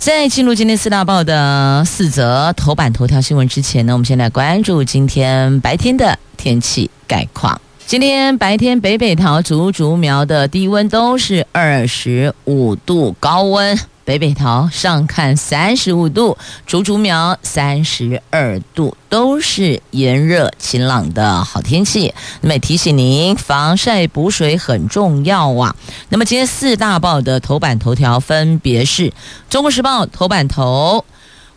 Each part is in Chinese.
在进入今天四大报的四则头版头条新闻之前呢，我们先来关注今天白天的天气概况。今天白天北北桃、竹竹苗的低温都是二十五度高温。北北桃上看三十五度，竹竹苗三十二度，都是炎热晴朗的好天气。那么也提醒您，防晒补水很重要啊。那么今天四大报的头版头条分别是：《中国时报》头版头，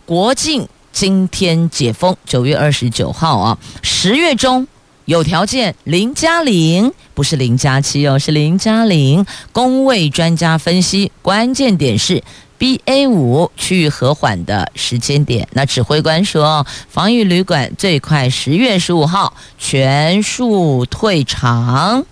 国境今天解封，九月二十九号啊，十月中有条件零加零，不是零加七哦，是零加零。工位专家分析，关键点是。BA 五区域和缓的时间点，那指挥官说，防疫旅馆最快十月十五号全数退场。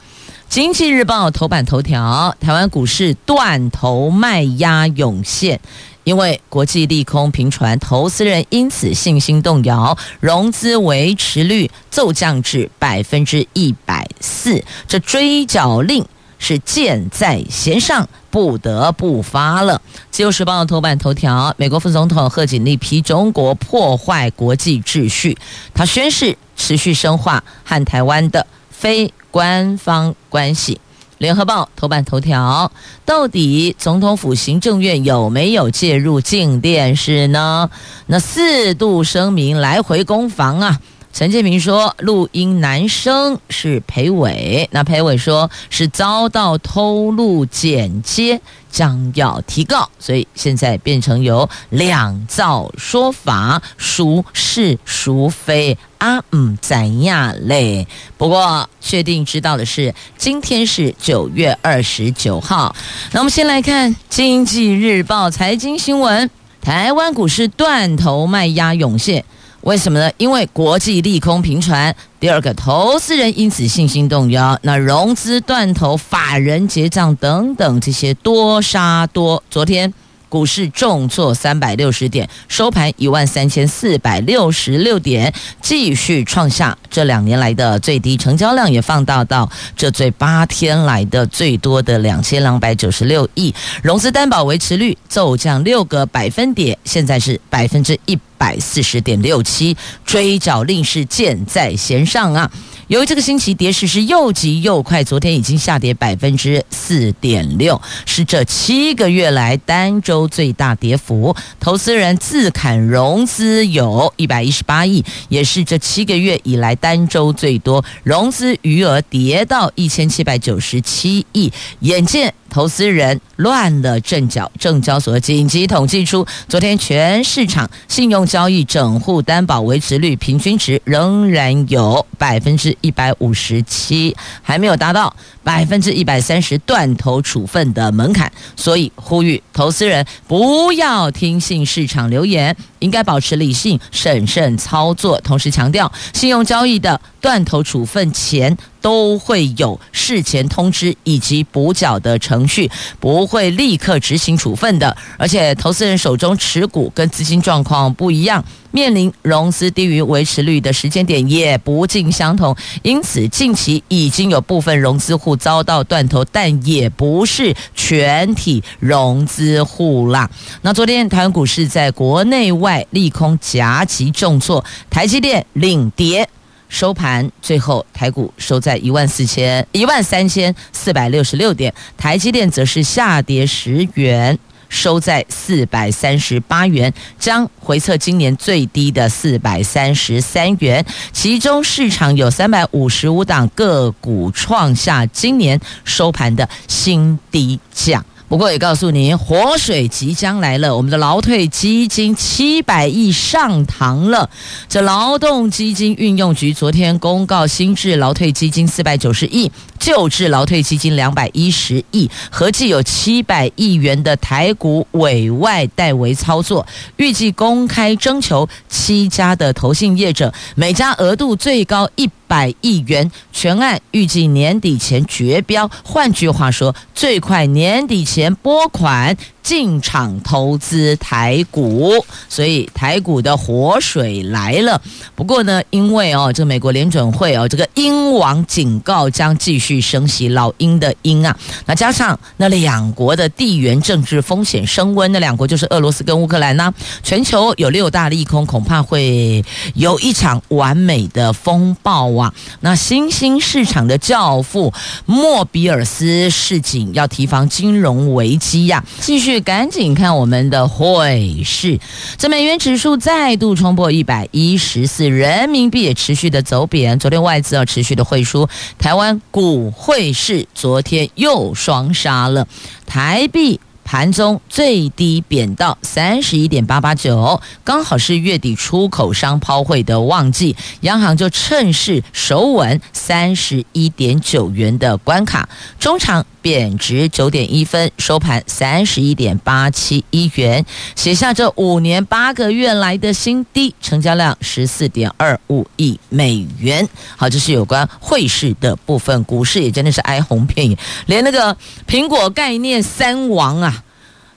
经济日报头版头条：台湾股市断头卖压涌现，因为国际利空频传，投资人因此信心动摇，融资维持率骤降至百分之一百四，这追缴令。是箭在弦上，不得不发了。自由时报头版头条：美国副总统贺锦丽批中国破坏国际秩序，他宣誓持续深化和台湾的非官方关系。联合报头版头条：到底总统府行政院有没有介入静电视呢？那四度声明来回攻防啊！陈建平说，录音男生是裴伟，那裴伟说是遭到偷录剪接，将要提告，所以现在变成有两造说法，孰是孰非啊？嗯，怎样嘞？不过确定知道的是，今天是九月二十九号。那我们先来看《经济日报》财经新闻：台湾股市断头卖压涌现。为什么呢？因为国际利空频传，第二个投资人因此信心动摇，那融资断头、法人结账等等这些多杀多。昨天。股市重挫三百六十点，收盘一万三千四百六十六点，继续创下这两年来的最低，成交量也放大到这最八天来的最多的两千两百九十六亿，融资担保维持率骤降六个百分点，现在是百分之一百四十点六七，追缴令是箭在弦上啊。由于这个星期跌势是又急又快，昨天已经下跌百分之四点六，是这七个月来单周最大跌幅。投资人自砍融资有一百一十八亿，也是这七个月以来单周最多，融资余额跌到一千七百九十七亿。眼见投资人乱了阵脚，证交所紧急统计出，昨天全市场信用交易整户担保维持率平均值仍然有百分之一百五十七，还没有达到百分之一百三十断头处分的门槛，所以呼吁投资人不要听信市场流言，应该保持理性审慎操作。同时强调，信用交易的断头处分前都会有事前通知以及补缴的程序，不会立刻执行处分的。而且，投资人手中持股跟资金状况不一样。面临融资低于维持率的时间点也不尽相同，因此近期已经有部分融资户遭到断头，但也不是全体融资户啦。那昨天台湾股市在国内外利空夹击重挫，台积电领跌收盘，最后台股收在一万四千一万三千四百六十六点，台积电则是下跌十元。收在四百三十八元，将回测今年最低的四百三十三元。其中市场有三百五十五档个股创下今年收盘的新低价。不过也告诉您，活水即将来了，我们的劳退基金七百亿上堂了。这劳动基金运用局昨天公告新制劳退基金四百九十亿。救治劳退基金两百一十亿，合计有七百亿元的台股委外代为操作，预计公开征求七家的投信业者，每家额度最高一百亿元，全案预计年底前绝标。换句话说，最快年底前拨款。进场投资台股，所以台股的活水来了。不过呢，因为哦，这个美国联准会哦，这个鹰王警告将继续升息，老鹰的鹰啊，那加上那两国的地缘政治风险升温，那两国就是俄罗斯跟乌克兰呢，全球有六大利空，恐怕会有一场完美的风暴啊。那新兴市场的教父莫比尔斯示警，要提防金融危机呀、继续。赶紧看我们的汇市，这美元指数再度冲破一百一十四，人民币也持续的走贬。昨天外资要持续的汇出，台湾股汇市昨天又双杀了，台币。盘中最低贬到三十一点八八九，刚好是月底出口商抛汇的旺季，央行就趁势守稳三十一点九元的关卡，中场贬值九点一分，收盘三十一点八七一元，写下这五年八个月来的新低，成交量十四点二五亿美元。好，这是有关汇市的部分，股市也真的是哀鸿遍野，连那个苹果概念三王啊。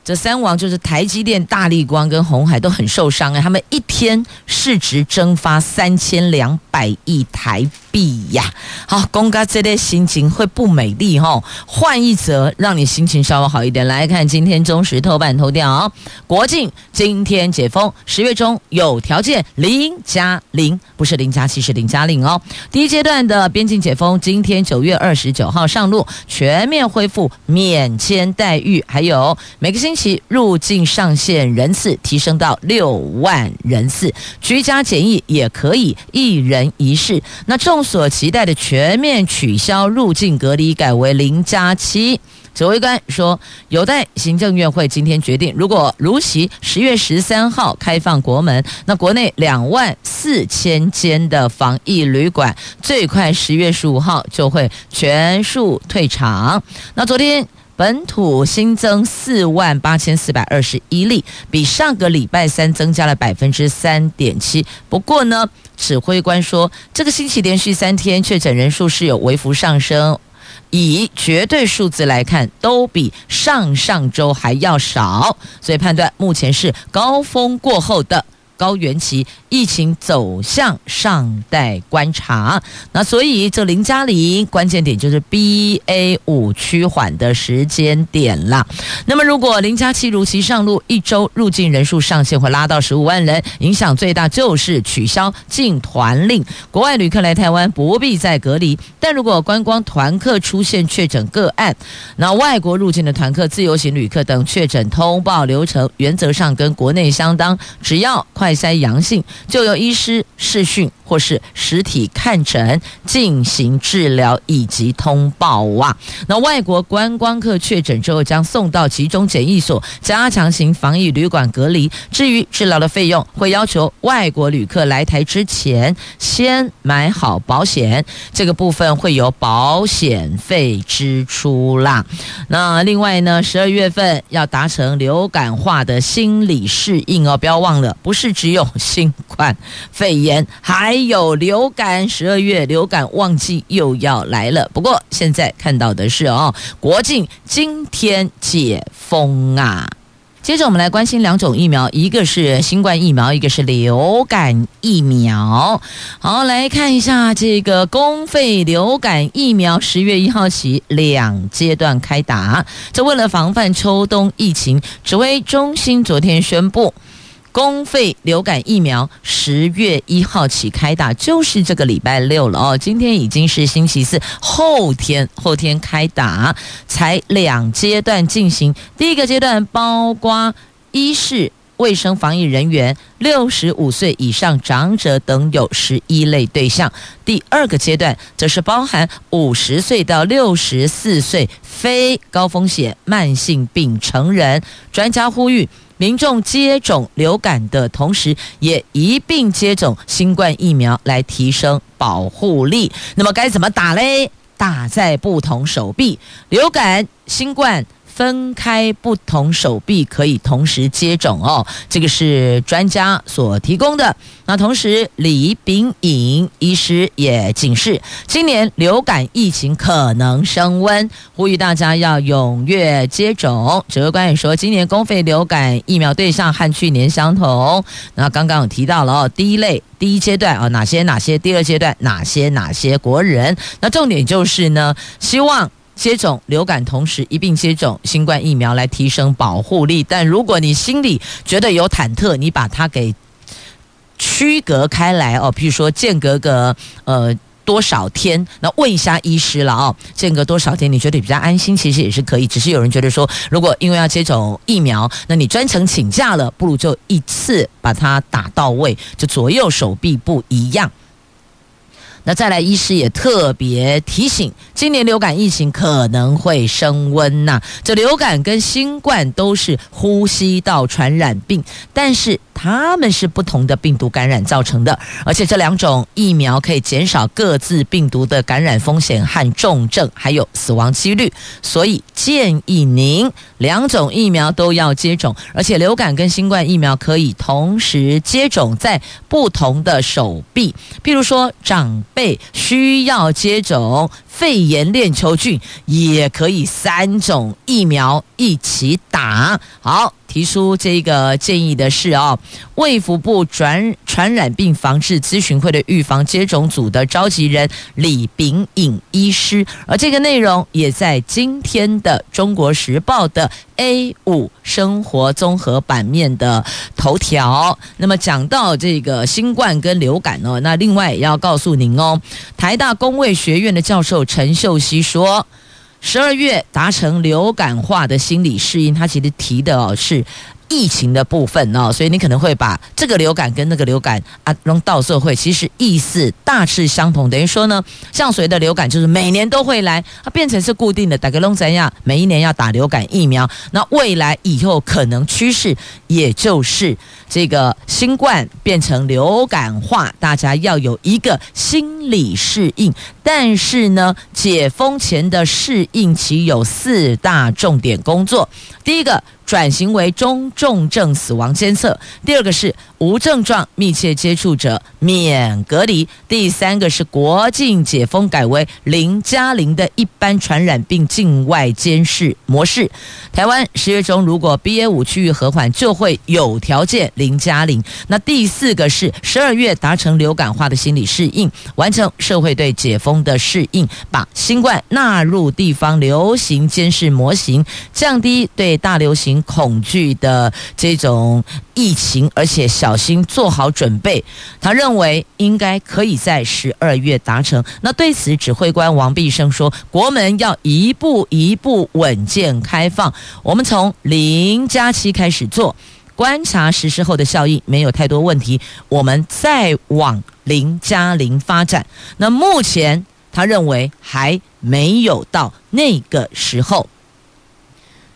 这三王就是台积电、大力光跟鸿海都很受伤啊，他们一天市值蒸发三千两百亿台币呀。好，公哥这类心情会不美丽哈。换一则，让你心情稍微好一点。来看今天中时头版头条，国境今天解封，十月中有条件零加零，不是零加七，是零加零哦。第一阶段的边境解封，今天九月二十九号上路，全面恢复免签待遇，还有每个星。期入境上限人次提升到六万人次，居家检疫也可以一人一室。那重所期待的全面取消入境隔离，改为零加七。指挥官说，有待行政院会今天决定。如果如期十月十三号开放国门，那国内两万四千间的防疫旅馆，最快十月十五号就会全数退场。那昨天。本土新增四万八千四百二十一例，比上个礼拜三增加了百分之三点七。不过呢，指挥官说，这个星期连续三天确诊人数是有微幅上升，以绝对数字来看，都比上上周还要少，所以判断目前是高峰过后的高原期。疫情走向尚待观察，那所以这零加零关键点就是 BA 五趋缓的时间点啦。那么如果零加七如期上路，一周入境人数上限会拉到十五万人，影响最大就是取消进团令，国外旅客来台湾不必再隔离。但如果观光团客出现确诊个案，那外国入境的团客、自由行旅客等确诊通报流程原则上跟国内相当，只要筛阳性。就由医师视讯或是实体看诊进行治疗以及通报啊。那外国观光客确诊之后将送到集中检疫所加强型防疫旅馆隔离。至于治疗的费用，会要求外国旅客来台之前先买好保险，这个部分会有保险费支出啦。那另外呢，十二月份要达成流感化的心理适应哦，不要忘了，不是只有新冠肺炎，还有流感。十二月流感旺季又要来了。不过现在看到的是哦，国境今天解封啊。接着我们来关心两种疫苗，一个是新冠疫苗，一个是流感疫苗。好，来看一下这个公费流感疫苗，十月一号起两阶段开打。这为了防范秋冬疫情，指挥中心昨天宣布。公费流感疫苗十月一号起开打，就是这个礼拜六了哦。今天已经是星期四，后天后天开打，才两阶段进行。第一个阶段包括一是、卫生防疫人员、六十五岁以上长者等有十一类对象。第二个阶段则是包含五十岁到六十四岁非高风险慢性病成人。专家呼吁。民众接种流感的同时，也一并接种新冠疫苗，来提升保护力。那么该怎么打嘞？打在不同手臂，流感、新冠。分开不同手臂可以同时接种哦，这个是专家所提供的。那同时，李秉颖医师也警示，今年流感疫情可能升温，呼吁大家要踊跃接种。指挥官也说，今年公费流感疫苗对象和去年相同。那刚刚有提到了哦，第一类第一阶段啊，哪些哪些？第二阶段哪些哪些国人？那重点就是呢，希望。接种流感，同时一并接种新冠疫苗来提升保护力。但如果你心里觉得有忐忑，你把它给区隔开来哦，譬如说间隔个呃多少天，那问一下医师了哦，间隔多少天你觉得比较安心，其实也是可以。只是有人觉得说，如果因为要接种疫苗，那你专程请假了，不如就一次把它打到位，就左右手臂不一样。那再来，医师也特别提醒，今年流感疫情可能会升温呐、这流感跟新冠都是呼吸道传染病，但是它们是不同的病毒感染造成的，而且这两种疫苗可以减少各自病毒的感染风险和重症，还有死亡几率。所以建议您两种疫苗都要接种，而且流感跟新冠疫苗可以同时接种在不同的手臂，譬如说长。辈需要接种肺炎链球菌，也可以三种疫苗一起打。好。提出这个建议的是哦，卫福部转传染病防治咨询会的预防接种组的召集人李炳颖医师，而这个内容也在今天的《中国时报》的 A 五生活综合版面的头条。那么讲到这个新冠跟流感哦，那另外也要告诉您哦，台大工卫学院的教授陈秀熙说。十二月达成流感化的心理适应，他其实提的哦是疫情的部分哦，所以你可能会把这个流感跟那个流感啊弄到社会，其实意思大致相同。等于说呢，像谁的流感就是每年都会来，它变成是固定的，大概拢怎样？每一年要打流感疫苗。那未来以后可能趋势也就是这个新冠变成流感化，大家要有一个心理适应。但是呢，解封前的适应期有四大重点工作，第一个。转型为中重症死亡监测，第二个是无症状密切接触者免隔离，第三个是国境解封改为零加零的一般传染病境外监视模式。台湾十月中如果 BA 五区域和缓，就会有条件零加零。那第四个是十二月达成流感化的心理适应，完成社会对解封的适应，把新冠纳入地方流行监视模型，降低对大流行。恐惧的这种疫情，而且小心做好准备。他认为应该可以在十二月达成。那对此，指挥官王必生说：“国门要一步一步稳健开放，我们从零加七开始做，观察实施后的效益没有太多问题，我们再往零加零发展。那目前他认为还没有到那个时候。”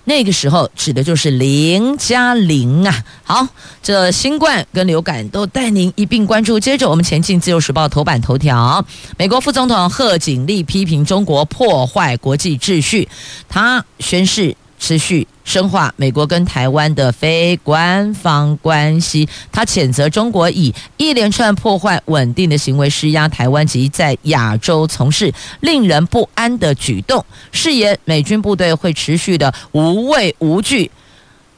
那个时候指的就是零加零啊！好，这新冠跟流感都带您一并关注。接着我们前进《自由时报》头版头条，美国副总统贺锦丽批评中国破坏国际秩序，他宣誓。持续深化美国跟台湾的非官方关系，他谴责中国以一连串破坏稳定的行为施压台湾及在亚洲从事令人不安的举动，誓言美军部队会持续的无畏无惧，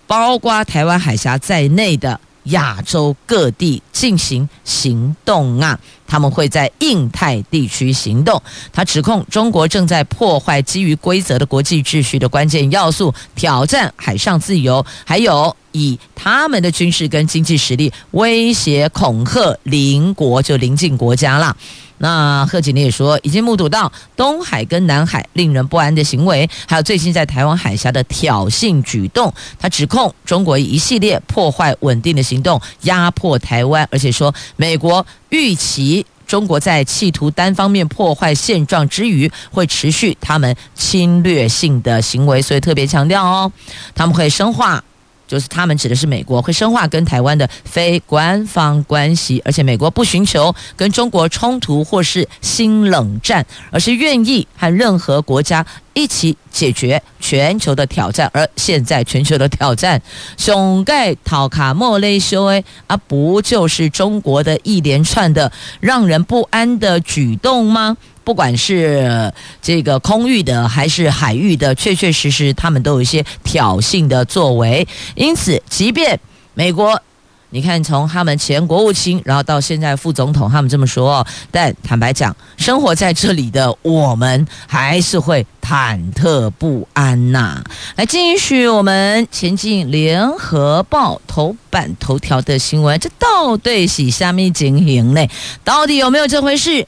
包括台湾海峡在内的。亚洲各地进行行动啊，他们会在印太地区行动。他指控中国正在破坏基于规则的国际秩序的关键要素，挑战海上自由，还有以他们的军事跟经济实力威胁恐吓邻国，就邻近国家啦。那贺锦丽也说，已经目睹到东海跟南海令人不安的行为，还有最近在台湾海峡的挑衅举动。他指控中国一系列破坏稳定的行动压迫台湾，而且说美国预期中国在企图单方面破坏现状之余，会持续他们侵略性的行为，所以特别强调哦，他们会深化。就是他们指的是美国，会深化跟台湾的非官方关系，而且美国不寻求跟中国冲突或是新冷战，而是愿意和任何国家一起解决全球的挑战。而现在全球的挑战，熊盖讨卡莫雷修诶啊，不就是中国的一连串的让人不安的举动吗？不管是这个空域的还是海域的，确确实实他们都有一些挑衅的作为。因此，即便美国，你看从他们前国务卿，然后到现在副总统，他们这么说，但坦白讲，生活在这里的我们还是会忐忑不安呐、来，继续我们前进联合报头版头条的新闻，这到底是虾米情形呢？到底有没有这回事？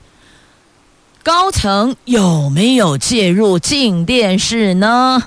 高层有没有介入镜电视呢？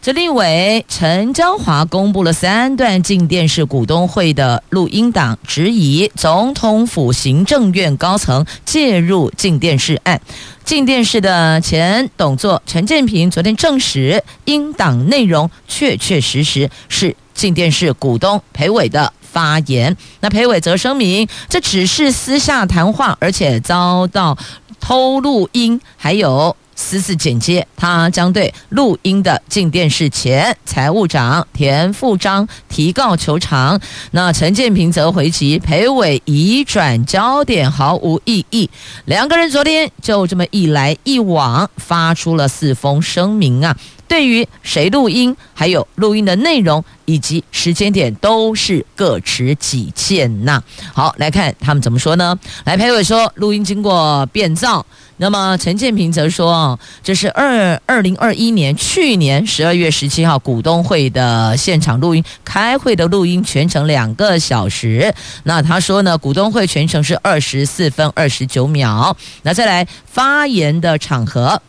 这立委陈昭华公布了三段镜电视股东会的录音档，质疑总统府行政院高层介入镜电视案。镜电视的前董座陈建平昨天证实，音档内容确确实实是镜电视股东裴伟的发言。那裴伟则声明，这只是私下谈话，而且遭到。偷录音，还有私自剪接，他将对录音的进电视前财务长田富章提告求偿。那陈建平则回击裴伟移转焦点毫无意义。两个人昨天就这么一来一往，发出了四封声明啊。对于谁录音，还有录音的内容以及时间点，都是各持己见呐。好，来看他们怎么说呢？来，裴伟说录音经过变造，那么陈建平则说，这是二二零二一年去年十二月十七号股东会的现场录音，开会的录音全程两个小时。那他说呢，股东会全程是二十四分二十九秒。那再来发言的场合。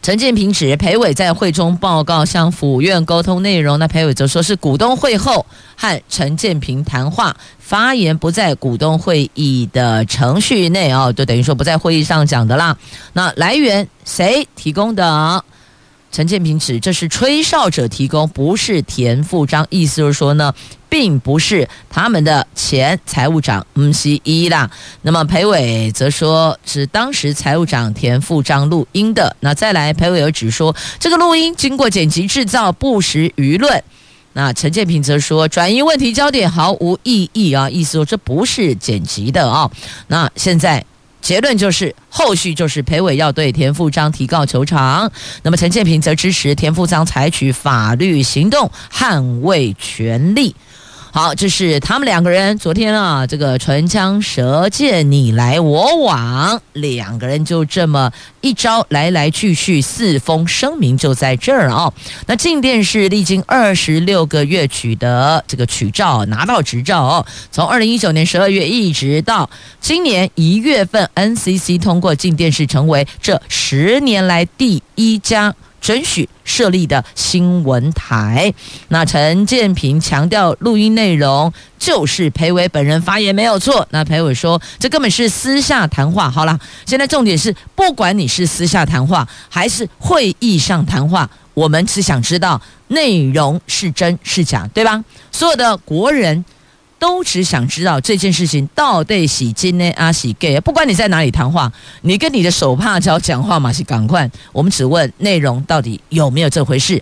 陈建平指裴伟在会中报告向府院沟通内容，那裴伟则说是股东会后和陈建平谈话，发言不在股东会议的程序内哦，就等于说不在会议上讲的啦。那来源谁提供的？陈建平指这是吹哨者提供，不是田富章，意思就是说呢。并不是他们的前财务长吴锡一啦。那么裴伟则说是当时财务长田富章录音的。那再来，裴伟又指说这个录音经过剪辑制造，不实舆论。那陈建平则说转移问题焦点毫无意义啊，意思说这不是剪辑的啊。那现在。结论就是，后续就是裴伟要对田富章提告求偿，那么陈建平则支持田富章采取法律行动捍卫权利。好，这是他们两个人昨天啊，这个唇枪舌剑，你来我往，两个人就这么一招来来去去，四封声明就在这儿啊。那镜电是历经二十六个月取得这个取照，拿到执照哦，从二零一九年十二月一直到今年一月份，NCC 通过镜电视成为这十年来第一家。准许设立的新闻台，那陈建平强调录音内容就是裴伟本人发言没有错。那裴伟说这根本是私下谈话。好了，现在重点是，不管你是私下谈话还是会议上谈话，我们只想知道内容是真是假，对吧？所有的国人。都只想知道这件事情到底是真的还是假，不管你在哪里谈话，你跟你的手帕交讲话嘛是赶快。我们只问内容到底有没有这回事。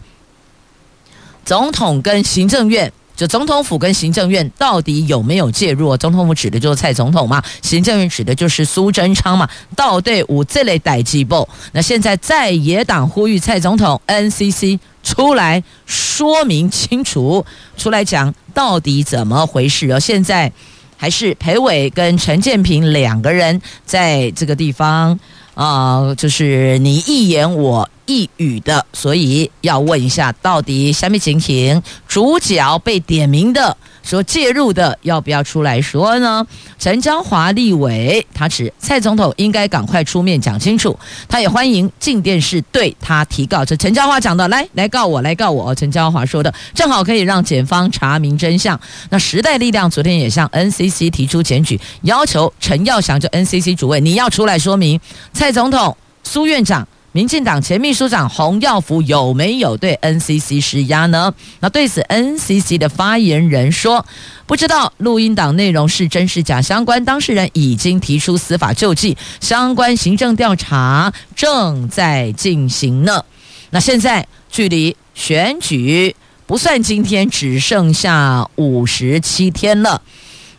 总统跟行政院，就总统府跟行政院到底有没有介入？总统府指的就是蔡总统嘛，行政院指的就是苏贞昌嘛。到底有这类代志不？那现在在野党呼吁蔡总统 NCC 出来说明清楚，出来讲。到底怎么回事？哦，现在还是裴伟跟陈建平两个人在这个地方啊，就是你一言我一语的，所以要问一下，到底下面情形主角被点名的。说介入的要不要出来说呢？陈椒华立委他指蔡总统应该赶快出面讲清楚，他也欢迎进电视对他提告。这陈椒华讲的，来来告我，来告我。陈椒华说的，正好可以让检方查明真相。那时代力量昨天也向 NCC 提出检举，要求陈耀祥就 NCC 主委你要出来说明，蔡总统、苏院长。民进党前秘书长洪耀福有没有对 NCC 施压呢？那对此，NCC 的发言人说，不知道录音档内容是真是假，相关当事人已经提出司法救济，相关行政调查正在进行呢。那现在距离选举不算今天，只剩下五十七天了。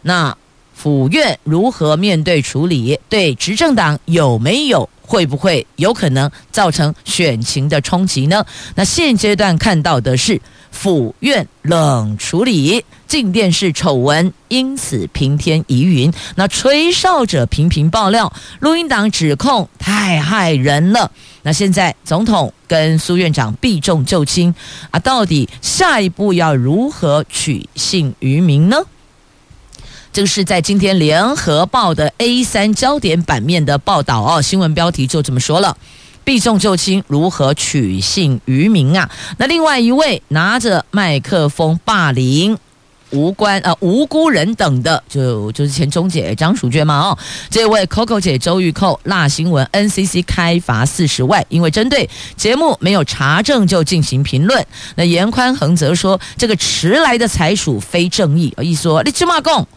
那府院如何面对处理？对执政党有没有会不会有可能造成选情的冲击呢？那现阶段看到的是府院冷处理，静电视丑闻因此平添疑云。那吹哨者频频爆料，录音档指控太害人了。那现在总统跟苏院长避重就轻啊，到底下一步要如何取信于民呢？这个是在今天联合报的 A 三焦点版面的报道哦，新闻标题就这么说了：避重就轻，如何取信于民啊？那另外一位拿着麦克风霸凌无关呃无辜人等的，就就是前中姐张淑娟嘛哦，这位 Coco 姐周玉蔻辣新闻 NCC 开罚四十万，因为针对节目没有查证就进行评论。那严宽恒则说，这个迟来的才属非正义，意思说你这么讲。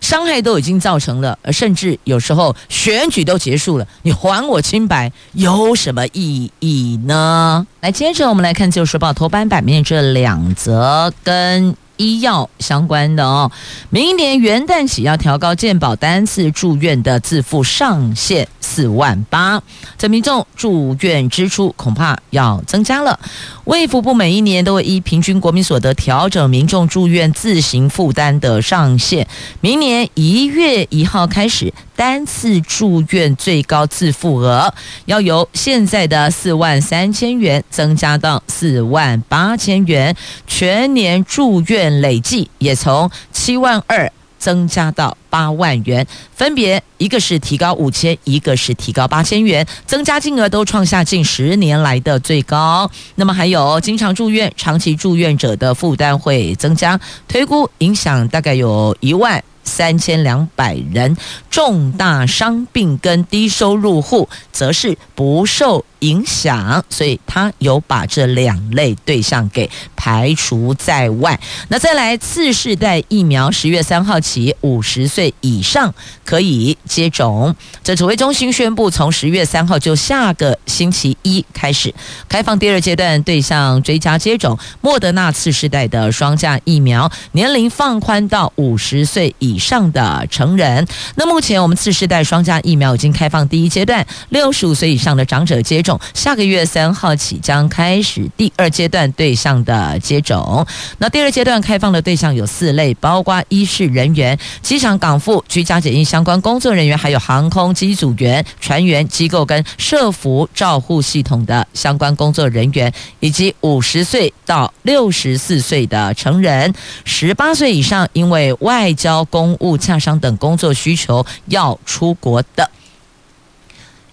伤害都已经造成了，甚至有时候选举都结束了，你还我清白有什么意义呢？来，接着我们来看《旧时报》头版版面这两则跟。医药相关的哦，明年元旦起要调高健保单次住院的自付上限四万八，这民众住院支出恐怕要增加了。卫福部每一年都会依平均国民所得调整民众住院自行负担的上限，明年一月一号开始。单次住院最高自付额要由现在的四万三千元增加到四万八千元，全年住院累计也从七万二增加到八万元，分别一个是提高五千，一个是提高八千元，增加金额都创下近十年来的最高。那么还有经常住院、长期住院者的负担会增加，推估影响大概有一万。三千两百人，重大伤病跟低收入户则是不受影响，所以他有把这两类对象给排除在外。那再来次世代疫苗，十月三号起，五十岁以上可以接种。这指挥中心宣布，从十月三号就下个星期一开始开放第二阶段对象追加接种莫德纳次世代的双价疫苗，年龄放宽到五十岁以上的成人。那目前我们次世代双价疫苗已经开放第一阶段，六十五岁以上的长者接种。下个月三号起将开始第二阶段对象的接种。那第二阶段开放的对象有四类，包括医事人员、机场港埠居家检疫相关工作人员，还有航空机组员、船员、机构跟社福照护系统的相关工作人员，以及五十岁到六十四岁的成人，十八岁以上因为外交、公务、洽商等工作需求要出国的。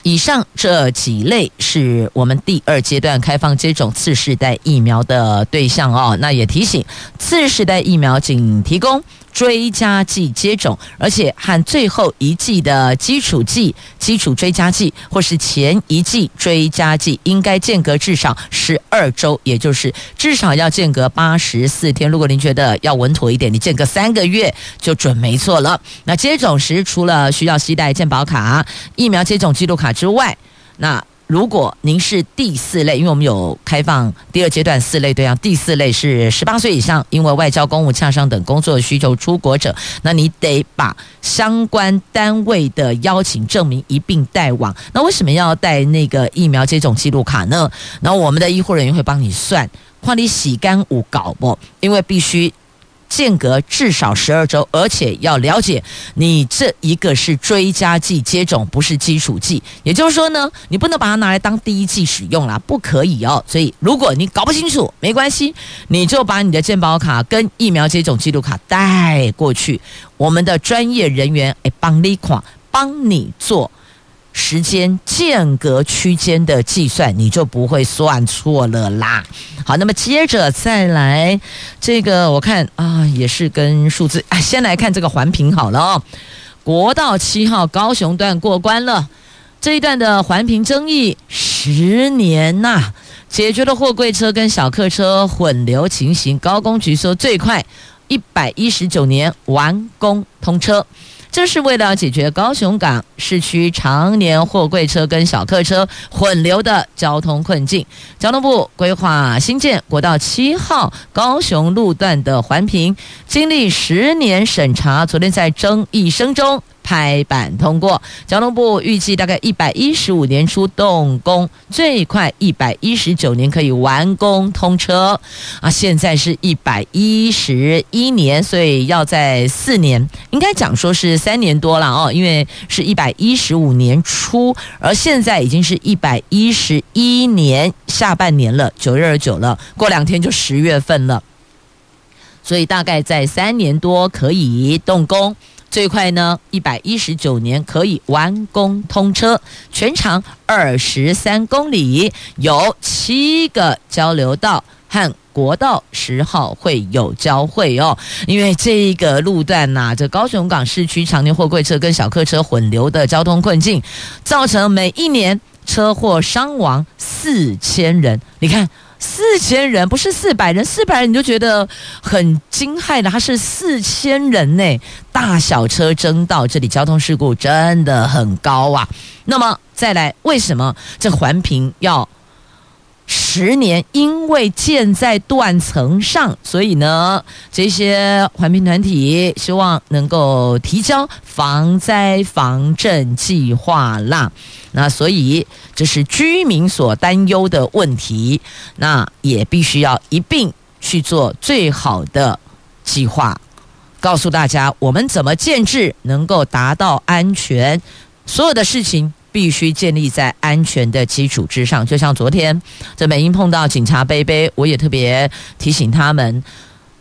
以上这几类是我们第二阶段开放接种次世代疫苗的对象哦。那也提醒，次世代疫苗仅提供。追加剂接种，而且和最后一剂的基础剂、基础追加剂，或是前一剂追加剂，应该间隔至少十二周，也就是至少要间隔八十四天。如果您觉得要稳妥一点，你间隔三个月就准没错了。那接种时除了需要携带健保卡、疫苗接种记录卡之外，那如果您是第四类，因为我们有开放第二阶段四类对象，第四类是十八岁以上，因为外交、公务、洽商等工作需求出国者，那你得把相关单位的邀请证明一并带往。那为什么要带那个疫苗接种记录卡呢？然后我们的医护人员会帮你算，看你洗干五搞不？因为必须。间隔至少十二周，而且要了解你这一个是追加剂接种，不是基础剂。也就是说呢，你不能把它拿来当第一剂使用啦，不可以哦。所以如果你搞不清楚，没关系，你就把你的健保卡跟疫苗接种记录卡带过去，我们的专业人员诶帮你看，帮你做。时间间隔区间的计算，你就不会算错了啦。好，那么接着再来这个，我看啊，也是跟数字啊。先来看这个环评好了哦。国道七号高雄段过关了。这一段的环评争议十年呐、解决了货柜车跟小客车混流情形。高工局说最快一百一十九年完工通车。这是为了解决高雄港市区常年货柜车跟小客车混流的交通困境，交通部规划新建国道七号高雄路段的环评，经历十年审查，昨天在争议声中。拍板通过，交通部预计大概一百一十五年初动工，最快一百一十九年可以完工通车。啊，现在是一百一十一年，所以要在四年，应该讲说是三年多了哦，因为是一百一十五年初，而现在已经是一百一十一年下半年了，九月二十九了，过两天就十月份了，所以大概在三年多可以动工。最快呢，一百一十九年可以完工通车，全长二十三公里，有七个交流道和国道十号会有交汇哦。因为这一个路段呐、这高雄港市区常年货柜车跟小客车混流的交通困境，造成每一年车祸伤亡四千人。你看。四千人不是四百人，四百人你就觉得很惊骇的，他是四千人呢，大小车争道，这里交通事故真的很高啊。那么再来，为什么这环评要十年？因为建在断层上，所以呢，这些环评团体希望能够提交防灾防震计划啦。那所以这是居民所担忧的问题，那也必须要一并去做最好的计划，告诉大家我们怎么建制能够达到安全，所有的事情必须建立在安全的基础之上。就像昨天这美英碰到警察杯杯，我也特别提醒他们。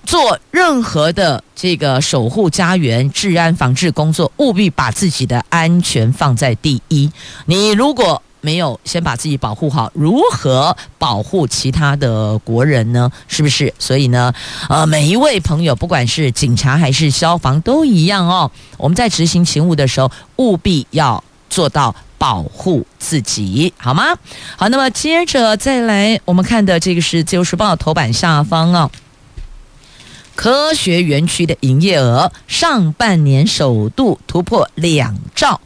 做任何的这个守护家园、治安防治工作，务必把自己的安全放在第一。你如果没有先把自己保护好，如何保护其他的国人呢？是不是？所以呢，呃，每一位朋友，不管是警察还是消防，都一样哦。我们在执行勤务的时候，务必要做到保护自己，好吗？好，那么接着再来，我们看的这个是《自由时报》头版下方哦。科学园区的营业额上半年首度突破两兆。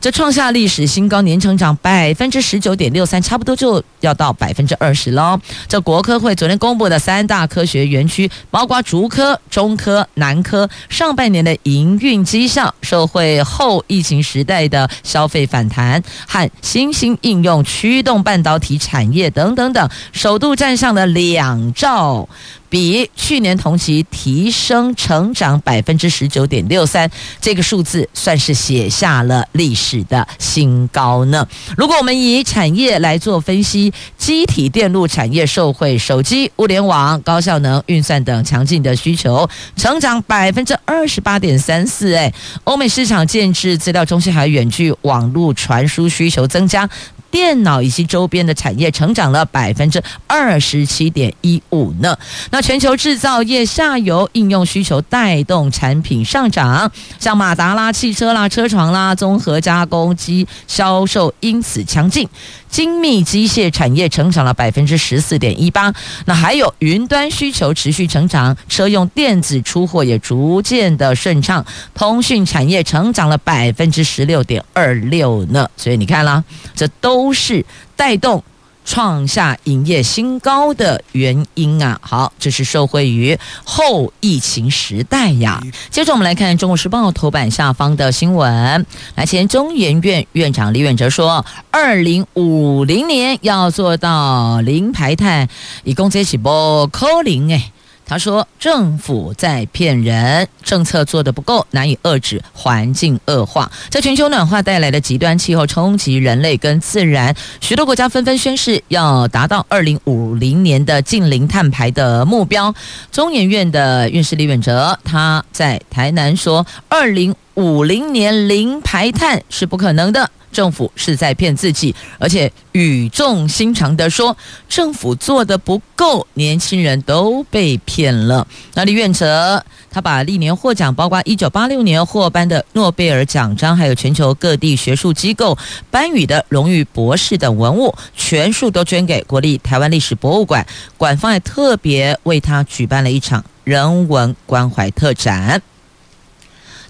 这创下历史新高，年成长百分之十九点六三，差不多就要到百分之二十喽。这国科会昨天公布的三大科学园区，包括竹科、中科、南科，上半年的营运绩效，受惠后疫情时代的消费反弹和新兴应用驱动半导体产业等等等，首度站上了两兆。比去年同期提升成长百分之十九点六三，这个数字算是写下了历史的新高呢。如果我们以产业来做分析，机体电路产业受惠手机、物联网、高效能运算等强劲的需求，成长百分之二十八点三四。哎，欧美市场建置资料中心还远距网络传输需求增加。电脑以及周边的产业成长了百分之二十七点一五呢。那全球制造业下游应用需求带动产品上涨，像马达啦、汽车啦、车床啦、综合加工机销售因此强劲。精密机械产业成长了百分之十四点一八，那还有云端需求持续成长，车用电子出货也逐渐的顺畅，通讯产业成长了百分之十六点二六呢。所以你看啦，这都都是带动。创下营业新高的原因啊，好，这是受惠于后疫情时代呀。接着我们来看《中国时报》头版下方的新闻，来，前中研院院长李远哲说，二零五零年要做到零排碳，以公这起波扣零哎。他说：“政府在骗人，政策做得不够，难以遏制环境恶化。在全球暖化带来的极端气候冲击人类跟自然，许多国家纷纷宣誓要达到二零五零年的净零碳排的目标。中研院的院士李远哲他在台南说：二零五零年零排碳是不可能的。”政府是在骗自己，而且语重心长地说，政府做得不够，年轻人都被骗了。那李远哲他把历年获奖，包括一九八六年获颁的诺贝尔奖章，还有全球各地学术机构颁予的荣誉博士等文物，全数都捐给国立台湾历史博物馆。馆方还特别为他举办了一场人文关怀特展。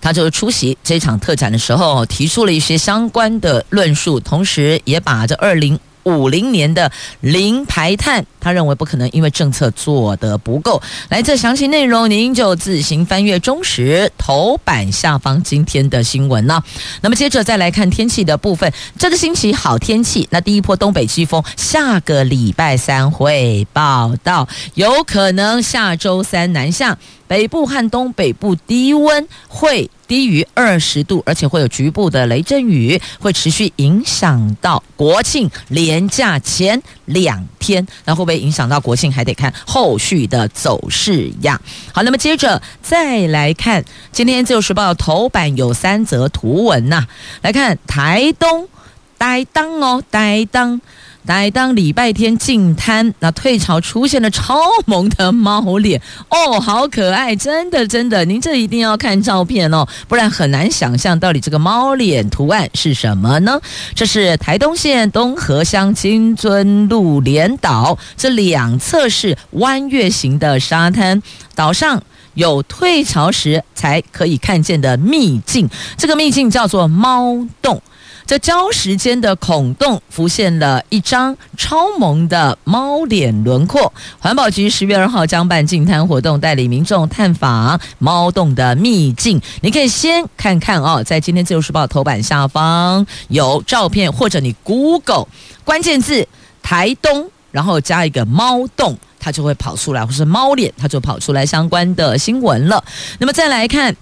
他就出席这场特展的时候，提出了一些相关的论述，同时也把这二零五零年的零排碳，他认为不可能，因为政策做得不够。来，这详细内容您就自行翻阅中时头版下方今天的新闻呢。那么接着再来看天气的部分，这个星期好天气，那第一波东北季风下个礼拜三会报道，有可能下周三南下。北部和东北部低温会低于二十度，而且会有局部的雷阵雨，会持续影响到国庆连假前两天。那会不会影响到国庆，还得看后续的走势呀。好，那么接着再来看今天《自由时报》头版有三则图文呐、来看台东呆当哦，呆当。来当礼拜天进滩，那退潮出现了超萌的猫脸哦，好可爱，真的真的，您这一定要看照片哦，不然很难想象到底这个猫脸图案是什么呢？这是台东县东河乡金樽路连岛，这两侧是弯月形的沙滩，岛上有退潮时才可以看见的秘境，这个秘境叫做猫洞。这礁石间的孔洞浮现了一张超萌的猫脸轮廓。环保局十月二号将办净滩活动，带领民众探访猫洞的秘境。你可以先看看哦，在今天自由时报头版下方有照片，或者你 Google 关键字台东，然后加一个猫洞，它就会跑出来，或是猫脸，它就跑出来相关的新闻了。那么再来看。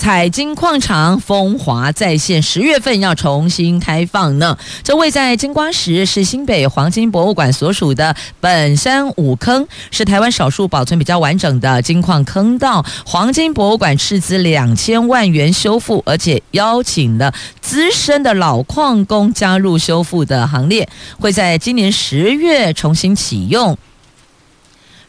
彩金矿场风华再现，十月份要重新开放呢。这位在金瓜石是新北黄金博物馆所属的本山五坑，是台湾少数保存比较完整的金矿坑道。黄金博物馆斥资两千万元修复，而且邀请了资深的老矿工加入修复的行列，会在今年十月重新启用。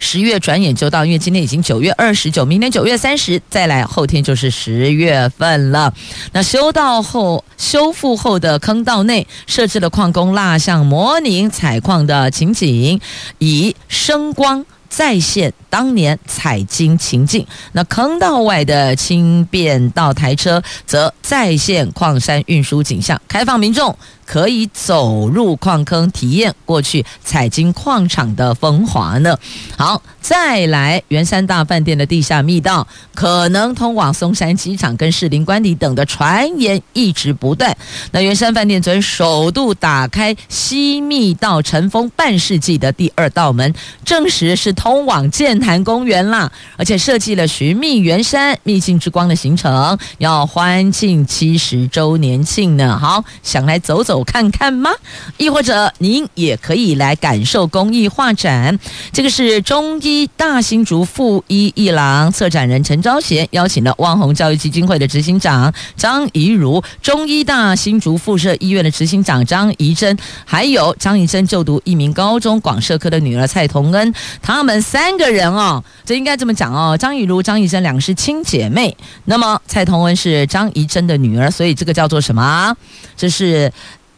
十月转眼就到，因为今天已经九月二十九，明天九月三十，再来后天就是十月份了。那修道后、修复后的坑道内设置了矿工蜡像，模拟采矿的情景，以声光再现当年采金情境。那坑道外的轻便道台车则再现矿山运输景象，开放民众。可以走入矿坑，体验过去采金矿场的风华呢。好，再来圆山大饭店的地下密道，可能通往松山机场跟士林官邸等的传言一直不断。那圆山饭店昨首度打开西密道尘封半世纪的第二道门，证实是通往剑潭公园啦，而且设计了寻觅圆山秘境之光的行程，要欢庆七十周年庆呢。好，想来走走。看看吗？亦或者您也可以来感受公益画展。这个是中医大新竹附一艺廊策展人陈昭贤邀请了旺宏教育基金会的执行长张怡如、中医大新竹附设医院的执行长张怡珍，还有张怡珍就读一名高中广社科的女儿蔡同恩，他们三个人哦，这应该这么讲哦。张怡如、张怡珍两个是亲姐妹，那么蔡同恩是张怡珍的女儿，所以这个叫做什么？这是。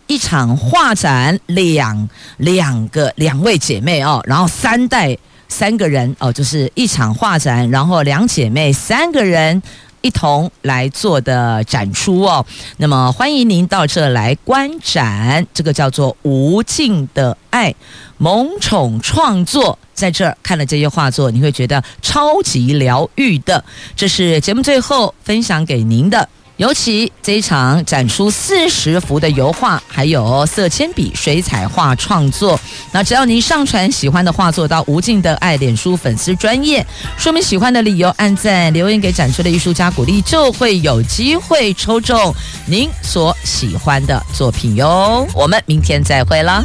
一场画展，两两个两位姐妹哦，然后三代三个人哦，就是一场画展，然后两姐妹三个人一同来做的展出哦。那么欢迎您到这来观展，这个叫做《无尽的爱》萌宠创作，在这儿看了这些画作，你会觉得超级疗愈的。这是节目最后分享给您的。尤其这一场展出四十幅的油画，还有色铅笔、水彩画创作。那只要您上传喜欢的画作到无尽的爱脸书粉丝专页，说明喜欢的理由，按赞留言给展出的艺术家鼓励，就会有机会抽中您所喜欢的作品哟。我们明天再会了。